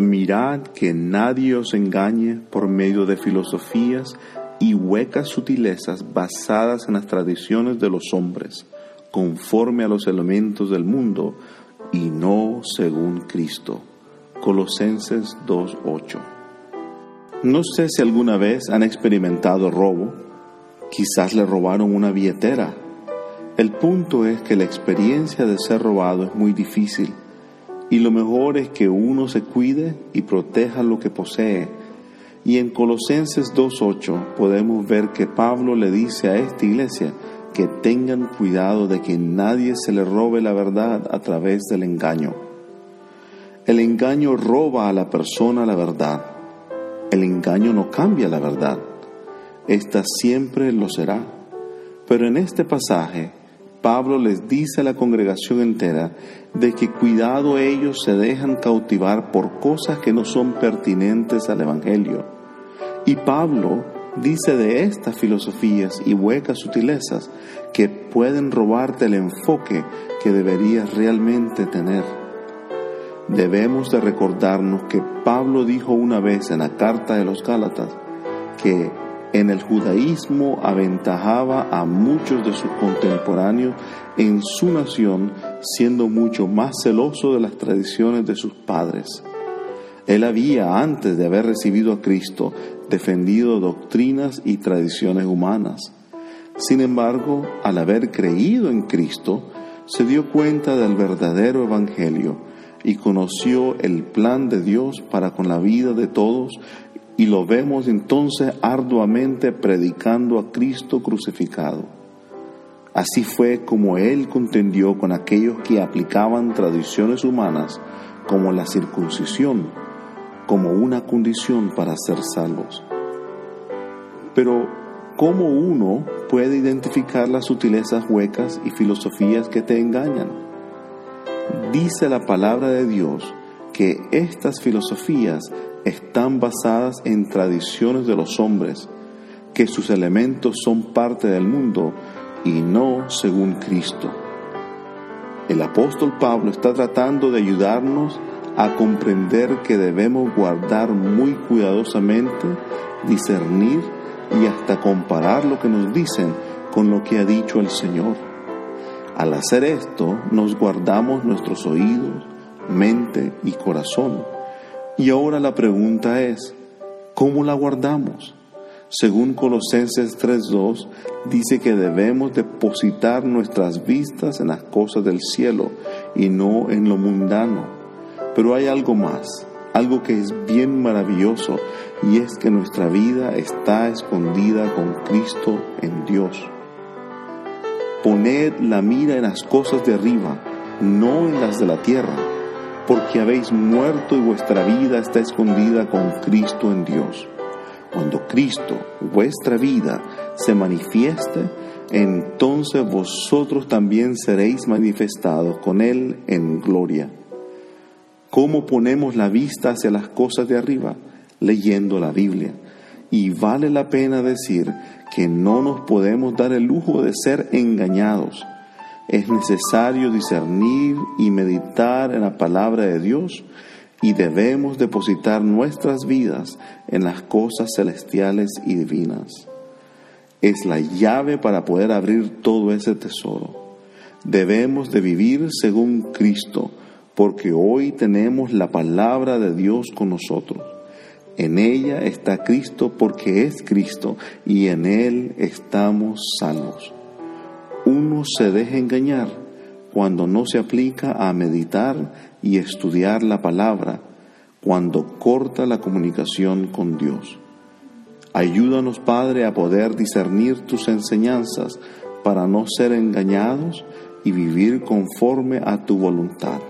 Mirad que nadie os engañe por medio de filosofías y huecas sutilezas basadas en las tradiciones de los hombres, conforme a los elementos del mundo y no según Cristo. Colosenses 2.8 No sé si alguna vez han experimentado robo, quizás le robaron una billetera. El punto es que la experiencia de ser robado es muy difícil y lo mejor es que uno se cuide y proteja lo que posee. Y en Colosenses 2.8 podemos ver que Pablo le dice a esta iglesia que tengan cuidado de que nadie se le robe la verdad a través del engaño. El engaño roba a la persona la verdad. El engaño no cambia la verdad. Esta siempre lo será. Pero en este pasaje Pablo les dice a la congregación entera de que cuidado ellos se dejan cautivar por cosas que no son pertinentes al Evangelio. Y Pablo dice de estas filosofías y huecas sutilezas que pueden robarte el enfoque que deberías realmente tener. Debemos de recordarnos que Pablo dijo una vez en la carta de los Gálatas que en el judaísmo aventajaba a muchos de sus contemporáneos en su nación, siendo mucho más celoso de las tradiciones de sus padres. Él había, antes de haber recibido a Cristo, defendido doctrinas y tradiciones humanas. Sin embargo, al haber creído en Cristo, se dio cuenta del verdadero Evangelio y conoció el plan de Dios para con la vida de todos y lo vemos entonces arduamente predicando a Cristo crucificado. Así fue como él contendió con aquellos que aplicaban tradiciones humanas como la circuncisión, como una condición para ser salvos. Pero, ¿cómo uno puede identificar las sutilezas huecas y filosofías que te engañan? Dice la palabra de Dios que estas filosofías están basadas en tradiciones de los hombres, que sus elementos son parte del mundo y no según Cristo. El apóstol Pablo está tratando de ayudarnos a comprender que debemos guardar muy cuidadosamente, discernir y hasta comparar lo que nos dicen con lo que ha dicho el Señor. Al hacer esto, nos guardamos nuestros oídos, mente y corazón y ahora la pregunta es, ¿cómo la guardamos? Según Colosenses 3.2, dice que debemos depositar nuestras vistas en las cosas del cielo y no en lo mundano. Pero hay algo más, algo que es bien maravilloso, y es que nuestra vida está escondida con Cristo en Dios. Poned la mira en las cosas de arriba, no en las de la tierra porque habéis muerto y vuestra vida está escondida con Cristo en Dios. Cuando Cristo, vuestra vida, se manifieste, entonces vosotros también seréis manifestados con Él en gloria. ¿Cómo ponemos la vista hacia las cosas de arriba? Leyendo la Biblia. Y vale la pena decir que no nos podemos dar el lujo de ser engañados es necesario discernir y meditar en la palabra de Dios y debemos depositar nuestras vidas en las cosas celestiales y divinas. Es la llave para poder abrir todo ese tesoro. Debemos de vivir según Cristo, porque hoy tenemos la palabra de Dios con nosotros. En ella está Cristo porque es Cristo y en Él estamos salvos uno se deja engañar cuando no se aplica a meditar y estudiar la palabra, cuando corta la comunicación con Dios. Ayúdanos, Padre, a poder discernir tus enseñanzas para no ser engañados y vivir conforme a tu voluntad.